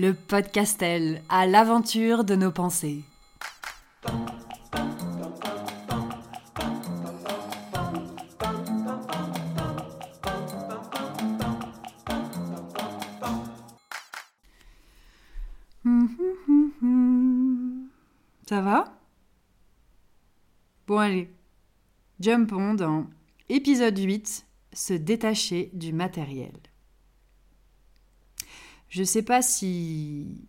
le podcastel à l'aventure de nos pensées. Ça va? Bon allez, jumpons dans épisode 8, se détacher du matériel. Je sais pas si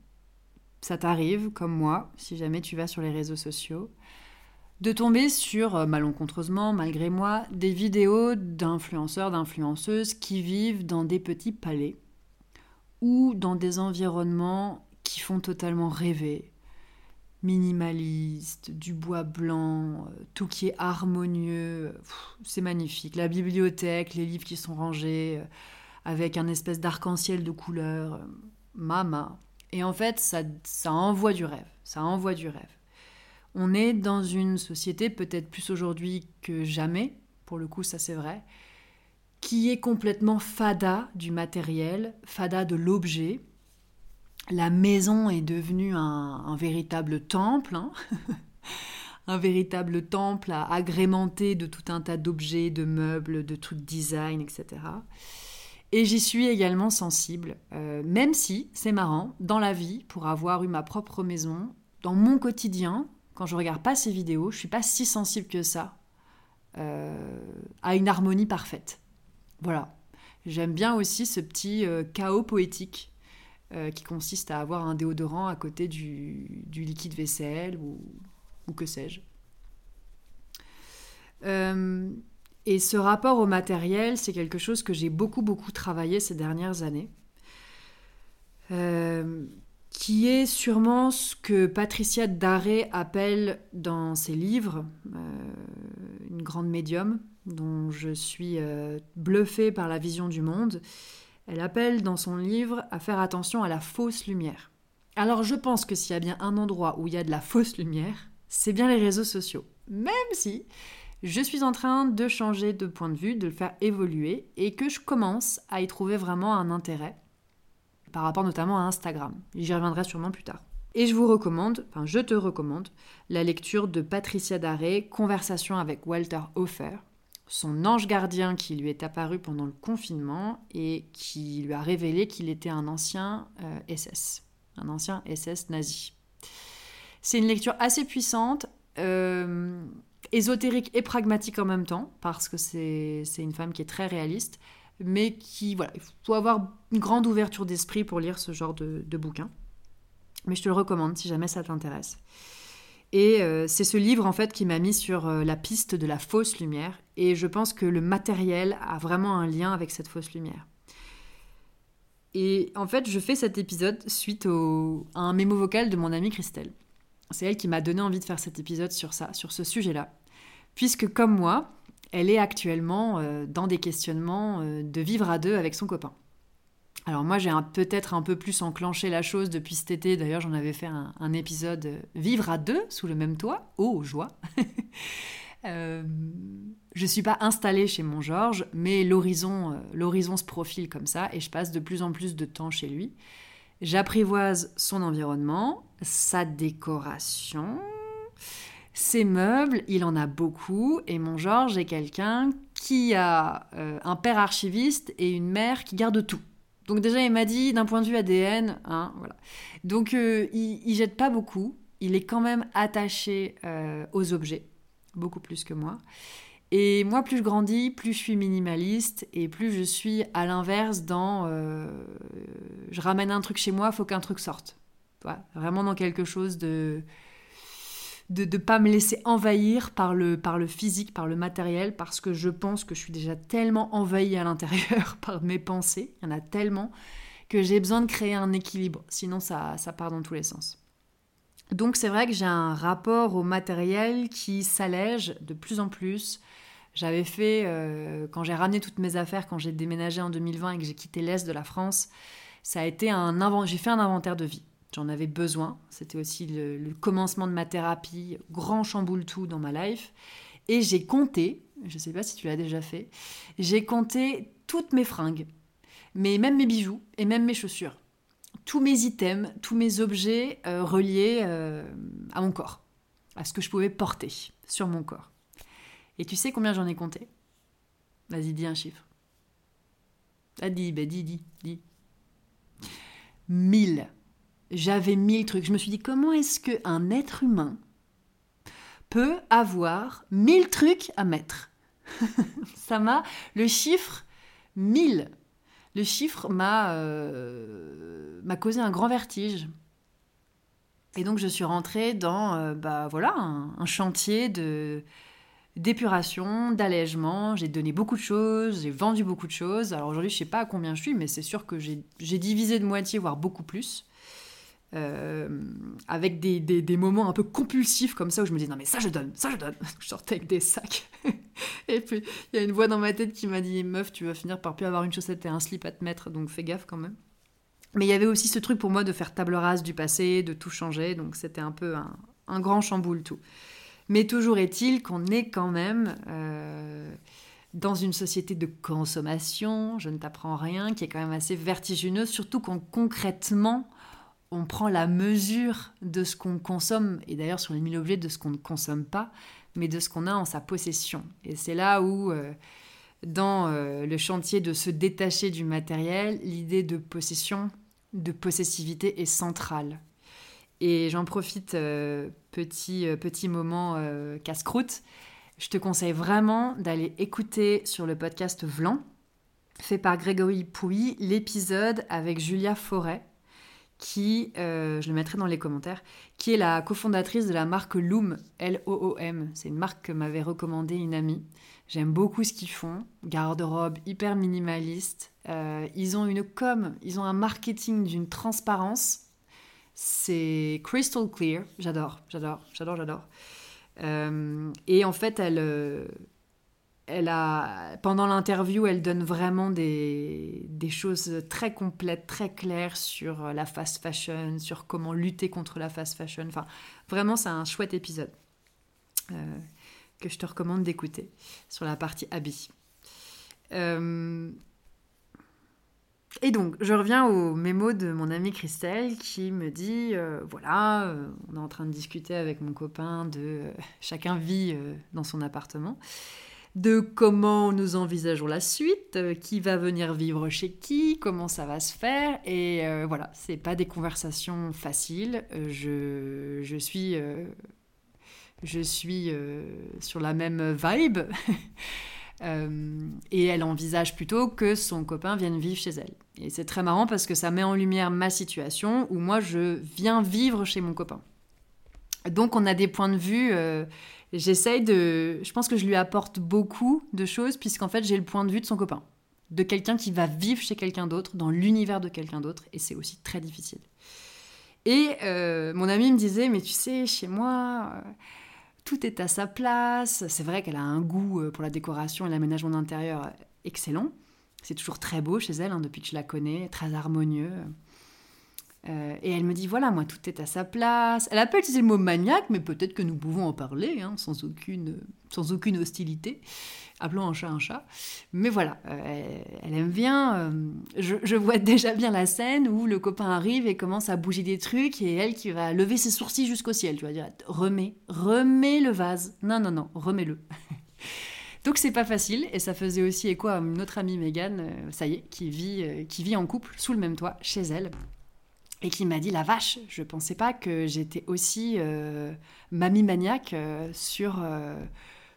ça t'arrive, comme moi, si jamais tu vas sur les réseaux sociaux, de tomber sur, euh, malencontreusement, malgré moi, des vidéos d'influenceurs, d'influenceuses qui vivent dans des petits palais ou dans des environnements qui font totalement rêver. Minimaliste, du bois blanc, euh, tout qui est harmonieux, c'est magnifique. La bibliothèque, les livres qui sont rangés, euh, avec un espèce d'arc-en-ciel de couleurs. Euh, mama. Et en fait, ça, envoie du rêve. Ça envoie du rêve. On est dans une société, peut-être plus aujourd'hui que jamais, pour le coup, ça c'est vrai, qui est complètement fada du matériel, fada de l'objet. La maison est devenue un, véritable temple, hein. un véritable temple à agrémenter de tout un tas d'objets, de meubles, de trucs design, etc. Et j'y suis également sensible, euh, même si, c'est marrant, dans la vie, pour avoir eu ma propre maison, dans mon quotidien, quand je regarde pas ces vidéos, je suis pas si sensible que ça euh, à une harmonie parfaite. Voilà. J'aime bien aussi ce petit euh, chaos poétique qui consiste à avoir un déodorant à côté du, liquide vaisselle ou, ou que sais-je. Et ce rapport au matériel, c'est quelque chose que j'ai beaucoup, beaucoup travaillé ces dernières années. Euh, qui est sûrement ce que Patricia Daré appelle dans ses livres, euh, une grande médium dont je suis euh, bluffée par la vision du monde. Elle appelle dans son livre à faire attention à la fausse lumière. Alors je pense que s'il y a bien un endroit où il y a de la fausse lumière, c'est bien les réseaux sociaux. Même si je suis en train de changer de point de vue, de le faire évoluer et que je commence à y trouver vraiment un intérêt par rapport notamment à Instagram. J'y reviendrai sûrement plus tard. Et je vous recommande, enfin je te recommande, la lecture de Patricia Daré, Conversation avec Walter Hofer, son ange gardien qui lui est apparu pendant le confinement et qui lui a révélé qu'il était un ancien SS, euh, un ancien SS nazi. C'est une lecture assez puissante. Euh, ésotérique et pragmatique en même temps, parce que c'est une femme qui est très réaliste, mais qui, voilà, il faut avoir une grande ouverture d'esprit pour lire ce genre de, de bouquin. Mais je te le recommande si jamais ça t'intéresse. Et euh, c'est ce livre en fait qui m'a mis sur euh, la piste de la fausse lumière. Et je pense que le matériel a vraiment un lien avec cette fausse lumière. Et en fait, je fais cet épisode suite au, à un mémo vocal de mon amie Christelle. C'est elle qui m'a donné envie de faire cet épisode sur ça, sur ce sujet-là puisque comme moi, elle est actuellement euh, dans des questionnements euh, de vivre à deux avec son copain. Alors moi j'ai peut-être un peu plus enclenché la chose depuis cet été, d'ailleurs j'en avais fait un, épisode euh, Vivre à deux sous le même toit, oh joie Je Je suis pas installée chez mon Georges, mais l'horizon se profile comme ça et je passe de plus en plus de temps chez lui. J'apprivoise son environnement, sa décoration, ces meubles, il en a beaucoup, et mon Georges est quelqu'un qui a euh, un père archiviste et une mère qui garde tout. Donc déjà, il m'a dit, d'un point de vue ADN, hein, voilà. Donc euh, il, il, jette pas beaucoup, il est quand même attaché euh, aux objets, beaucoup plus que moi. Et moi, plus je grandis, plus je suis minimaliste et plus je suis à l'inverse dans je ramène un truc chez moi, faut qu'un truc sorte. vraiment dans quelque chose de de ne pas me laisser envahir par le, par le physique, par le matériel, parce que je pense que je suis déjà tellement envahie à l'intérieur par mes pensées, il y en a tellement, que j'ai besoin de créer un équilibre, sinon ça, ça part dans tous les sens. Donc c'est vrai que j'ai un rapport au matériel qui s'allège de plus en plus. J'avais fait, euh, quand j'ai ramené toutes mes affaires, quand j'ai déménagé en 2020 et que j'ai quitté l'Est de la France, ça a été un j'ai fait un inventaire de vie. J'en avais besoin. C'était aussi le, commencement de ma thérapie, grand chamboule tout dans ma life. Et j'ai compté, je ne sais pas si tu l'as déjà fait, j'ai compté toutes mes fringues, mais même mes bijoux et même mes chaussures. tous mes items, tous mes objets reliés à mon corps, à ce que je pouvais porter sur mon corps. Et tu sais combien j'en ai compté? Vas-y, dis un chiffre. Ah, dis, ben dis, dis, dis. Mille. J'avais mille trucs. Je me suis dit, comment est-ce qu'un être humain peut avoir mille trucs à mettre? Ça m'a. Le chiffre mille. Le chiffre m'a euh, m'a causé un grand vertige. Et donc je suis rentrée dans euh, bah voilà un chantier de d'épuration, d'allègement. J'ai donné beaucoup de choses, j'ai vendu beaucoup de choses. Alors aujourd'hui, je sais pas à combien je suis, mais c'est sûr que j'ai divisé de moitié, voire beaucoup plus. Euh, avec des, des, moments un peu compulsifs comme ça où je me dis non mais ça je donne, ça je donne. Je sortais avec des sacs. et puis il y a une voix dans ma tête qui m'a dit meuf tu vas finir par plus avoir une chaussette et un slip à te mettre donc fais gaffe quand même. Mais il y avait aussi ce truc pour moi de faire table rase du passé, de tout changer donc c'était un peu un, grand chamboule tout. Mais toujours est-il qu'on est quand même euh, dans une société de consommation, je ne t'apprends rien, qui est quand même assez vertigineuse, surtout quand concrètement on prend la mesure de ce qu'on consomme, et d'ailleurs sur les mille objets de ce qu'on ne consomme pas, mais de ce qu'on a en sa possession. Et c'est là où, euh, dans euh, le chantier de se détacher du matériel, l'idée de possession, de possessivité est centrale. Et j'en profite, euh, petit, petit moment casse-croûte. Je te conseille vraiment d'aller écouter sur le podcast Vlan, fait par Grégory Pouy, l'épisode avec Julia Forêt, qui, je le mettrai dans les commentaires, qui est la cofondatrice de la marque Loom, L-O-O-M. C'est une marque que m'avait recommandée une amie. J'aime beaucoup ce qu'ils font. Garde-robe hyper minimaliste. ils ont une com, ils ont un marketing d'une transparence c'est crystal clear. J'adore, j'adore, j'adore, j'adore. Euh, et en fait, elle, euh, elle a, pendant l'interview, elle donne vraiment des, des, choses très complètes, très claires sur la fast fashion, sur comment lutter contre la fast fashion. Enfin, vraiment, c'est un chouette épisode euh, que je te recommande d'écouter sur la partie habits. Et donc, je reviens au mémo de mon amie Christelle qui me dit euh, voilà, euh, on est en train de discuter avec mon copain de euh, chacun vit dans son appartement, de comment nous envisageons la suite, qui va venir vivre chez qui, comment ça va se faire. Et voilà, c'est pas des conversations faciles. je, je suis. je suis sur la même vibe. Euh, et elle envisage plutôt que son copain vienne vivre chez elle. Et c'est très marrant parce que ça met en lumière ma situation où moi je viens vivre chez mon copain. Donc on a des points de vue. Euh, j'essaye de. Je pense que je lui apporte beaucoup de choses puisqu'en fait j'ai le point de vue de son copain, de quelqu'un qui va vivre chez quelqu'un d'autre, dans l'univers de quelqu'un d'autre, et c'est aussi très difficile. Et euh, mon ami me disait, mais tu sais, chez moi, tout est à sa place. C'est vrai qu'elle a un goût euh, pour la décoration et l'aménagement d'intérieur excellent. C'est toujours très beau chez elle, hein, depuis que je la connais, très harmonieux. Euh, et elle me dit voilà, moi, tout est à sa place. Elle a pas utilisé le mot maniaque, mais peut-être que nous pouvons en parler, hein, sans, aucune, sans aucune hostilité. Appelons un chat un chat. Mais voilà, euh, elle, aime bien. Euh, je, vois déjà bien la scène où le copain arrive et commence à bouger des trucs, et elle qui va lever ses sourcils jusqu'au ciel. Tu vas dire remets, remets le vase. Non, non, non, remets-le. Donc c'est pas facile et ça faisait aussi écho à notre amie Megan, ça y est, qui vit, qui vit en couple sous le même toit chez elle et qui m'a dit la vache, je pensais pas que j'étais aussi euh, mamie maniaque euh, sur, euh,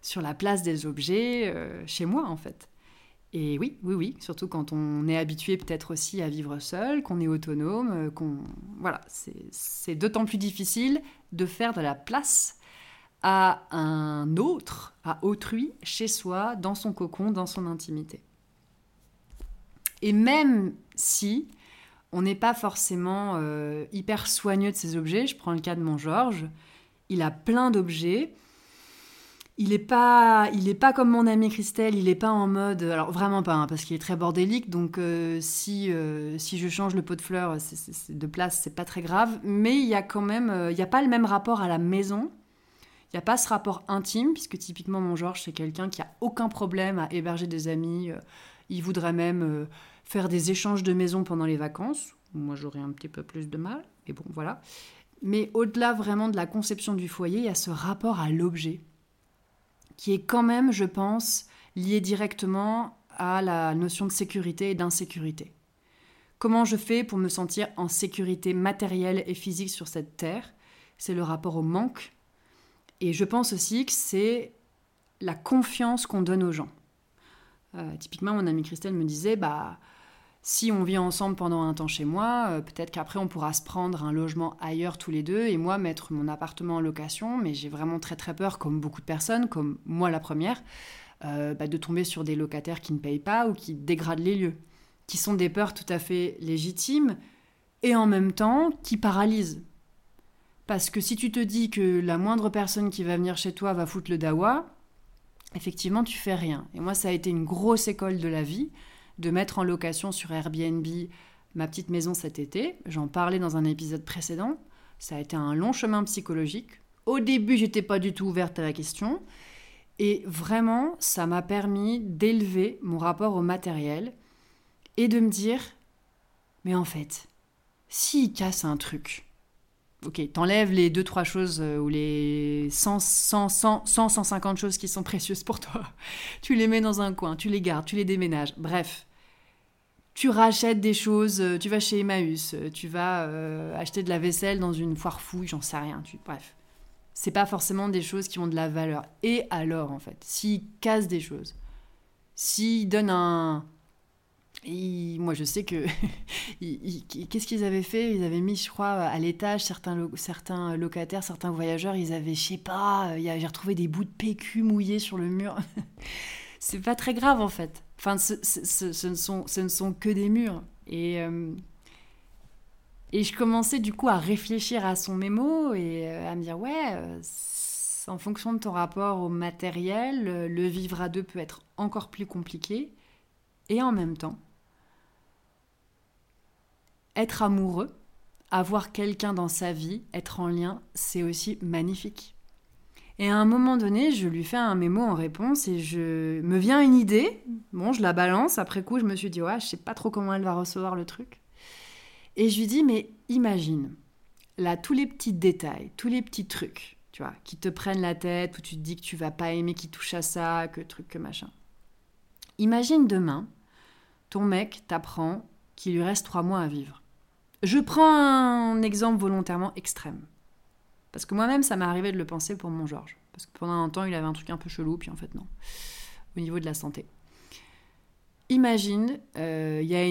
sur la place des objets chez moi en fait. Et oui, oui, oui, surtout quand on est habitué peut-être aussi à vivre seul, qu'on est autonome, qu'on voilà, c'est d'autant plus difficile de faire de la place à un autre, à autrui, chez soi, dans son cocon, dans son intimité. Et même si on n'est pas forcément euh, hyper soigneux de ces objets. Je prends le cas de mon Georges. Il a plein d'objets. Il n'est pas, il pas comme mon ami Christelle. Il n'est pas en mode, alors vraiment pas, hein, parce qu'il est très bordélique. Donc euh, si euh, si je change le pot de fleurs de place, c'est pas très grave. Mais il y a quand même, n'y a pas le même rapport à la maison. Il n'y a pas ce rapport intime, puisque typiquement mon Georges, c'est quelqu'un qui a aucun problème à héberger des amis. Il voudrait même faire des échanges de maisons pendant les vacances. Moi, j'aurais un petit peu plus de mal, mais bon, voilà. Mais au-delà vraiment de la conception du foyer, il y a ce rapport à l'objet, qui est quand même, je pense, lié directement à la notion de sécurité et d'insécurité. Comment je fais pour me sentir en sécurité matérielle et physique sur cette terre? C'est le rapport au manque. Et je pense aussi que c'est la confiance qu'on donne aux gens. Euh, typiquement, mon amie Christelle me disait, bah, si on vit ensemble pendant un temps chez moi, euh, peut-être qu'après on pourra se prendre un logement ailleurs tous les deux et moi mettre mon appartement en location, mais j'ai vraiment très très peur, comme beaucoup de personnes, comme moi la première, euh, bah, de tomber sur des locataires qui ne payent pas ou qui dégradent les lieux, qui sont des peurs tout à fait légitimes et en même temps qui paralysent. Parce que si tu te dis que la moindre personne qui va venir chez toi va foutre le dawa, effectivement, tu fais rien. Et moi, ça a été une grosse école de la vie de mettre en location sur Airbnb ma petite maison cet été. J'en parlais dans un épisode précédent. Ça a été un long chemin psychologique. Au début, j'étais pas du tout ouverte à la question. Et vraiment, ça m'a permis d'élever mon rapport au matériel et de me dire, mais en fait, s'il casse un truc, ok, t'enlèves les deux, trois choses euh, ou les 100, 100, 100, 100, 150 choses qui sont précieuses pour toi. Tu les mets dans un coin, tu les gardes, tu les déménages. Bref, tu rachètes des choses, euh, tu vas chez Emmaüs, euh, tu vas acheter de la vaisselle dans une foire fouille, j'en sais rien. Tu, bref, c'est pas forcément des choses qui ont de la valeur. Et alors, en fait, s'ils cassent des choses, s'ils donnent un, moi, je sais que. Qu'est-ce qu'ils avaient fait? Ils avaient mis, je crois, à l'étage certains, locataires, certains voyageurs, ils avaient, je sais pas, j'ai retrouvé des bouts de PQ mouillés sur le mur. c'est pas très grave, en fait. Enfin, ce, ne, sont, ce ne sont que des murs. Et. Euh, et je commençais du coup à réfléchir à son mémo et euh, à me dire ouais, euh, en fonction de ton rapport au matériel, le vivre à deux peut être encore plus compliqué. Et en même temps, être amoureux, avoir quelqu'un dans sa vie, être en lien, c'est aussi magnifique. Et à un moment donné, je lui fais un mémo en réponse et je me vient une idée. Bon, je la balance. Après coup, je me suis dit, ouais, je sais pas trop comment elle va recevoir le truc. Et je lui dis, mais imagine, là, tous les petits détails, tous les petits trucs, tu vois, qui te prennent la tête, où tu te dis que tu vas pas aimer qui touche à ça, que truc, que machin. Imagine demain, ton mec t'apprend qu'il lui reste trois mois à vivre. Je prends un exemple volontairement extrême. Parce que moi-même, ça m'est arrivé de le penser pour mon Georges. Parce que pendant un temps, il avait un truc un peu chelou, puis en fait, non. Au niveau de la santé. Imagine, euh, il y a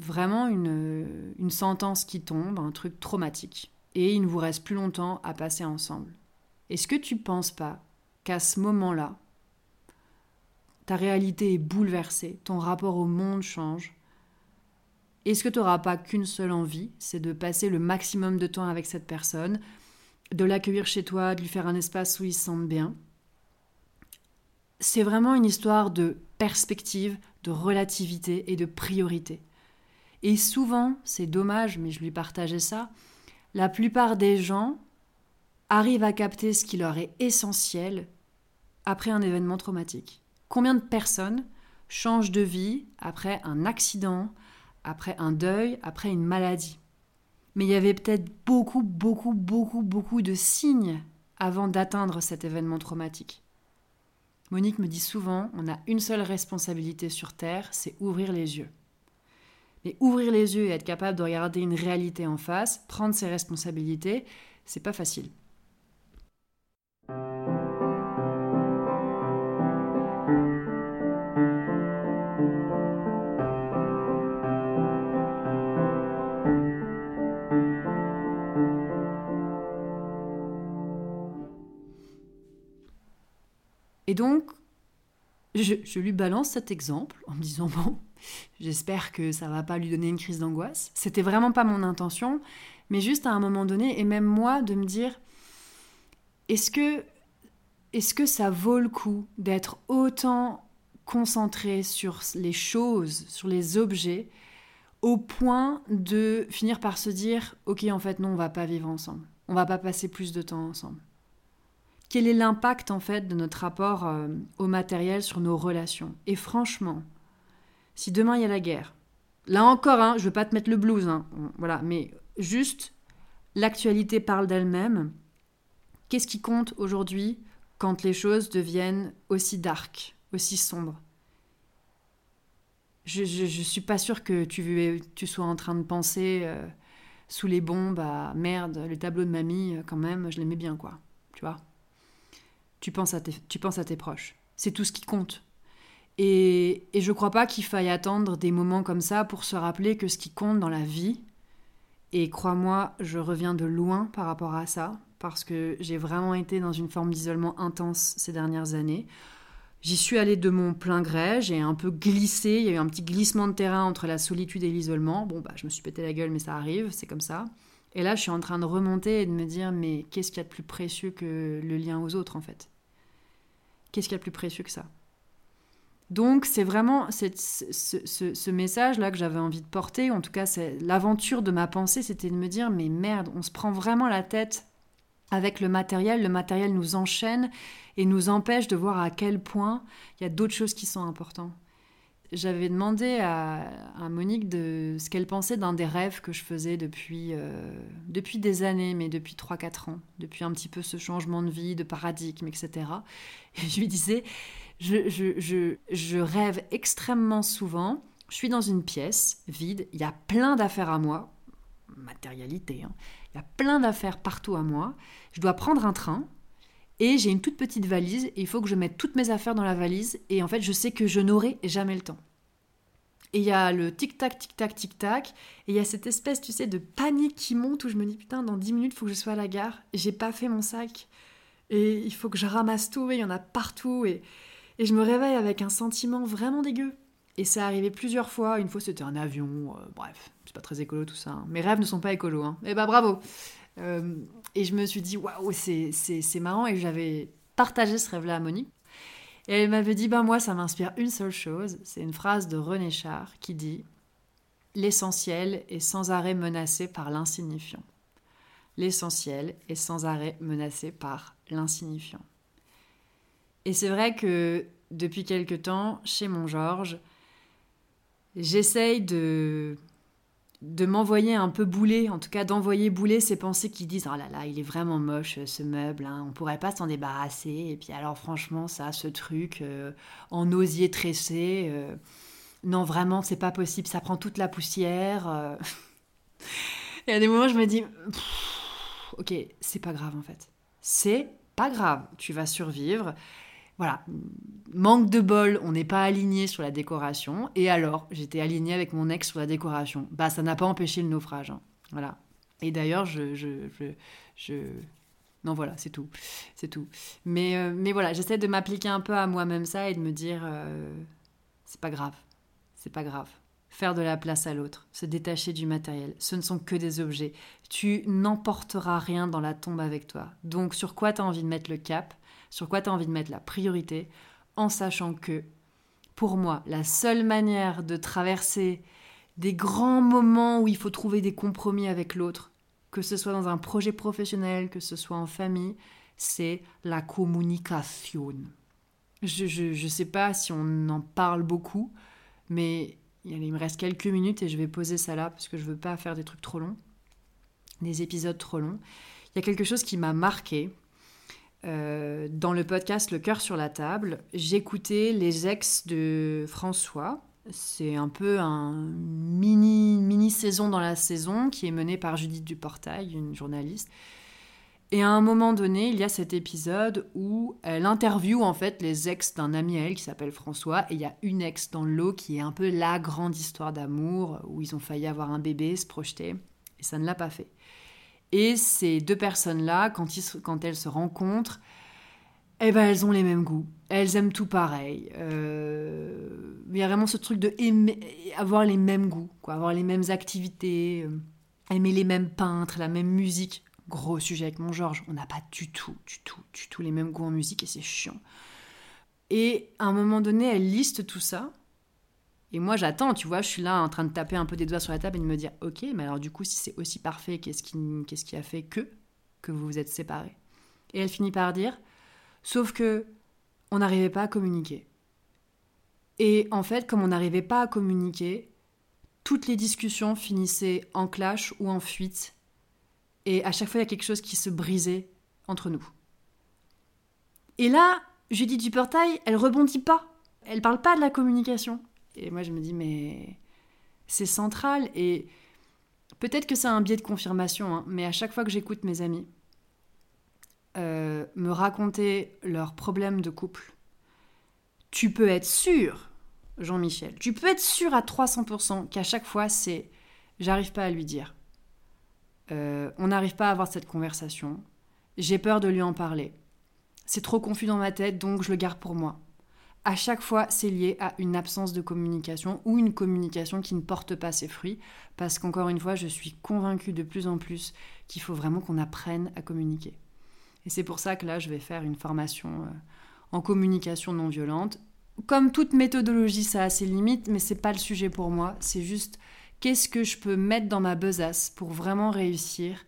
vraiment une, sentence qui tombe, un truc traumatique, et il ne vous reste plus longtemps à passer ensemble. Est-ce que tu penses pas qu'à ce moment-là, ta réalité est bouleversée, ton rapport au monde change, est-ce que tu n'auras pas qu'une seule envie C'est de passer le maximum de temps avec cette personne, de l'accueillir chez toi, de lui faire un espace où il se sente bien? C'est vraiment une histoire de perspective, de relativité et de priorité. Et souvent, c'est dommage, mais je lui partageais ça, la plupart des gens arrivent à capter ce qui leur est essentiel après un événement traumatique. Combien de personnes changent de vie après un accident, après un deuil, après une maladie. Mais il y avait peut-être beaucoup, beaucoup, beaucoup, beaucoup de signes avant d'atteindre cet événement traumatique. Monique me dit souvent, on a une seule responsabilité sur Terre, c'est ouvrir les yeux. Mais ouvrir les yeux et être capable de regarder une réalité en face, prendre ses responsabilités, c'est pas facile. Et donc, je, lui balance cet exemple en me disant bon, j'espère que ça va pas lui donner une crise d'angoisse. C'était vraiment pas mon intention, mais juste à un moment donné, et même moi, de me dire est-ce que, est-ce que ça vaut le coup d'être autant concentré sur les choses, sur les objets, au point de finir par se dire ok, en fait, non, on va pas vivre ensemble, on va pas passer plus de temps ensemble quel est l'impact en fait de notre rapport euh, au matériel sur nos relations? Et franchement, si demain il y a la guerre, Là encore, hein, je veux pas te mettre le blues, hein, voilà, mais juste l'actualité parle d'elle-même. Qu'est-ce qui compte aujourd'hui quand les choses deviennent aussi dark, aussi sombres? Je, je, suis pas sûre que tu, tu sois en train de penser euh, sous les bombes à merde, le tableau de mamie, euh, quand même, je l'aimais bien, quoi. Tu vois? Tu penses, à tes, tu penses à tes proches. C'est tout ce qui compte. Et, et je crois pas qu'il faille attendre des moments comme ça pour se rappeler que ce qui compte dans la vie, et crois-moi, je reviens de loin par rapport à ça, parce que j'ai vraiment été dans une forme d'isolement intense ces dernières années. J'y suis allée de mon plein gré, j'ai un peu glissé, il y a eu un petit glissement de terrain entre la solitude et l'isolement. Bon, bah, je me suis pété la gueule, mais ça arrive, c'est comme ça. Et là, je suis en train de remonter et de me dire, mais qu'est-ce qu'il y a de plus précieux que le lien aux autres, en fait? Qu'est-ce qu'il y a de plus précieux que ça? Donc c'est vraiment ce, ce message-là que j'avais envie de porter, en tout cas c'est l'aventure de ma pensée, c'était de me dire mais merde, on se prend vraiment la tête avec le matériel, le matériel nous enchaîne et nous empêche de voir à quel point il y a d'autres choses qui sont importantes. J'avais demandé à, Monique de ce qu'elle pensait d'un des rêves que je faisais depuis, euh, depuis des années, mais depuis 3-4 ans, depuis un petit peu ce changement de vie, de paradigme, etc. Et je lui disais, je, je, je, je rêve extrêmement souvent, je suis dans une pièce vide, il y a plein d'affaires à moi, matérialité, hein. il y a plein d'affaires partout à moi, je dois prendre un train, et j'ai une toute petite valise et il faut que je mette toutes mes affaires dans la valise et en fait je sais que je n'aurai jamais le temps. Et il y a le tic-tac, tic-tac, tic-tac. Et il y a cette espèce, tu sais, de panique qui monte où je me dis, putain, dans 10 minutes, il faut que je sois à la gare. J'ai pas fait mon sac. Et il faut que je ramasse tout. Et il y en a partout. Et, et je me réveille avec un sentiment vraiment dégueu. Et ça arrivé plusieurs fois. Une fois, c'était un avion. Euh, bref, c'est pas très écolo tout ça. Hein. Mes rêves ne sont pas écolos. Hein. Eh bah bravo. Euh, et je me suis dit, waouh, c'est marrant. Et j'avais partagé ce rêve-là à Monique. Et elle m'avait dit, ben moi, ça m'inspire une seule chose. C'est une phrase de René Char qui dit L'essentiel est sans arrêt menacé par l'insignifiant. L'essentiel est sans arrêt menacé par l'insignifiant. Et c'est vrai que depuis quelque temps, chez mon Georges, j'essaye de de m'envoyer un peu bouler, en tout cas d'envoyer bouler ces pensées qui disent oh là là, il est vraiment moche ce meuble, hein, on pourrait pas s'en débarrasser. Et puis alors franchement, ça, ce truc euh, en osier tressé, euh, non vraiment, c'est pas possible, ça prend toute la poussière. Euh. Et à des moments, je me dis ok, c'est pas grave en fait, c'est pas grave, tu vas survivre. Voilà, manque de bol, on n'est pas aligné sur la décoration. Et alors, j'étais alignée avec mon ex sur la décoration. Bah, ça n'a pas empêché le naufrage. Hein. Voilà. Et d'ailleurs, je, je, je, Non, voilà, c'est tout. C'est tout. Mais, euh, mais voilà, j'essaie de m'appliquer un peu à moi-même ça et de me dire euh, c'est pas grave. C'est pas grave. Faire de la place à l'autre, se détacher du matériel, ce ne sont que des objets. Tu n'emporteras rien dans la tombe avec toi. Donc, sur quoi tu as envie de mettre le cap? Sur quoi tu as envie de mettre la priorité, en sachant que, pour moi, la seule manière de traverser des grands moments où il faut trouver des compromis avec l'autre, que ce soit dans un projet professionnel, que ce soit en famille, c'est la communication. Je ne sais pas si on en parle beaucoup, mais il me reste quelques minutes et je vais poser ça là parce que je veux pas faire des trucs trop longs, des épisodes trop longs. Il y a quelque chose qui m'a marqué euh, dans le podcast Le cœur sur la table, j'écoutais les ex de François. C'est un peu un mini, mini saison dans la saison qui est menée par Judith Duportail, une journaliste. Et à un moment donné, il y a cet épisode où elle interviewe en fait les ex d'un ami à elle qui s'appelle François. Et il y a une ex dans l'eau qui est un peu la grande histoire d'amour où ils ont failli avoir un bébé, se projeter. Et ça ne l'a pas fait. Et ces deux personnes-là, quand, quand, elles se rencontrent, eh ben, elles ont les mêmes goûts. Elles aiment tout pareil. Euh, il y a vraiment ce truc de avoir les mêmes goûts, quoi, avoir les mêmes activités, euh, aimer les mêmes peintres, la même musique. Gros sujet avec mon Georges, on n'a pas du tout, du tout, du tout les mêmes goûts en musique et c'est chiant. Et à un moment donné, elle liste tout ça et moi, j'attends, tu vois, je suis là en train de taper un peu des doigts sur la table et de me dire, ok, mais alors du coup, si c'est aussi parfait, qu'est-ce qui, qu'est-ce qui a fait que, que vous vous êtes séparés? Et elle finit par dire, sauf que on n'arrivait pas à communiquer. Et en fait, comme on n'arrivait pas à communiquer, toutes les discussions finissaient en clash ou en fuite. Et à chaque fois, il y a quelque chose qui se brisait entre nous. Et là, Judith Duportail, elle rebondit pas. Elle parle pas de la communication. Et moi, je me dis, mais c'est central. Et peut-être que c'est un biais de confirmation, hein, mais à chaque fois que j'écoute mes amis euh, me raconter leurs problèmes de couple, tu peux être sûr, Jean-Michel, tu peux être sûr à 300% qu'à chaque fois, c'est j'arrive pas à lui dire. Euh, on n'arrive pas à avoir cette conversation. J'ai peur de lui en parler. C'est trop confus dans ma tête, donc je le garde pour moi. À chaque fois, c'est lié à une absence de communication ou une communication qui ne porte pas ses fruits, parce qu'encore une fois, je suis convaincue de plus en plus qu'il faut vraiment qu'on apprenne à communiquer. Et c'est pour ça que là, je vais faire une formation euh, en communication non violente. Comme toute méthodologie, ça a ses limites, mais c'est pas le sujet pour moi. C'est juste qu'est-ce que je peux mettre dans ma besace pour vraiment réussir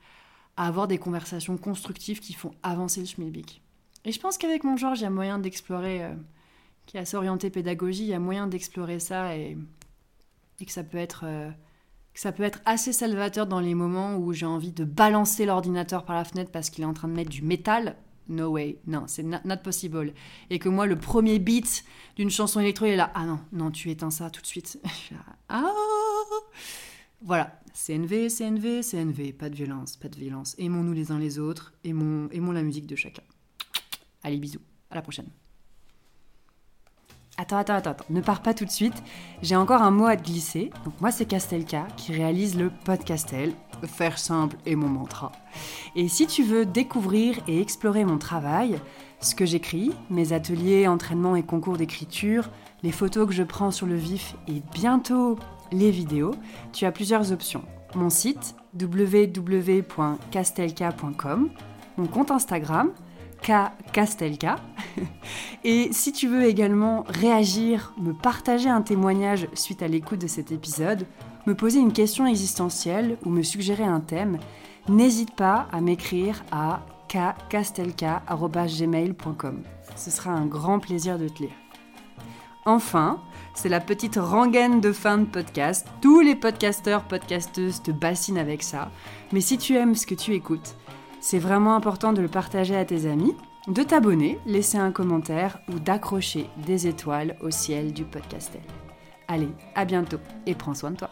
à avoir des conversations constructives qui font avancer le schmilblick? Et je pense qu'avec mon Georges, il y a moyen d'explorer, euh, qui a s'orienté pédagogie, il y a moyen d'explorer ça et, que ça peut être euh, ça peut être assez salvateur dans les moments où j'ai envie de balancer l'ordinateur par la fenêtre parce qu'il est en train de mettre du métal. No way, non, c'est not, possible. Et que moi, le premier beat d'une chanson électro, il est là. Ah non, non, tu éteins ça tout de suite. ah Voilà, CNV, CNV, CNV, pas de violence, pas de violence. Aimons-nous les uns les autres, aimons, aimons la musique de chacun. Allez, bisous, à la prochaine. Attends, attends, attends, ne pars pas tout de suite. J'ai encore un mot à te glisser. Donc moi, c'est Castelka qui réalise le podcastel. Faire simple est mon mantra. Et si tu veux découvrir et explorer mon travail, ce que j'écris, mes ateliers, entraînements et concours d'écriture, les photos que je prends sur le vif et bientôt les vidéos, tu as plusieurs options. Mon site www.castelka.com, mon compte Instagram, K Castelka. Et si tu veux également réagir, me partager un témoignage suite à l'écoute de cet épisode, me poser une question existentielle ou me suggérer un thème, n'hésite pas à m'écrire à kcastelka.gmail.com. Ce sera un grand plaisir de te lire. Enfin, c'est la petite rengaine de fin de podcast. Tous les podcasteurs, podcasteuses te bassinent avec ça. Mais si tu aimes ce que tu écoutes, c'est vraiment important de le partager à tes amis, de t'abonner, laisser un commentaire ou d'accrocher des étoiles au ciel du podcastel. Allez, à bientôt et prends soin de toi.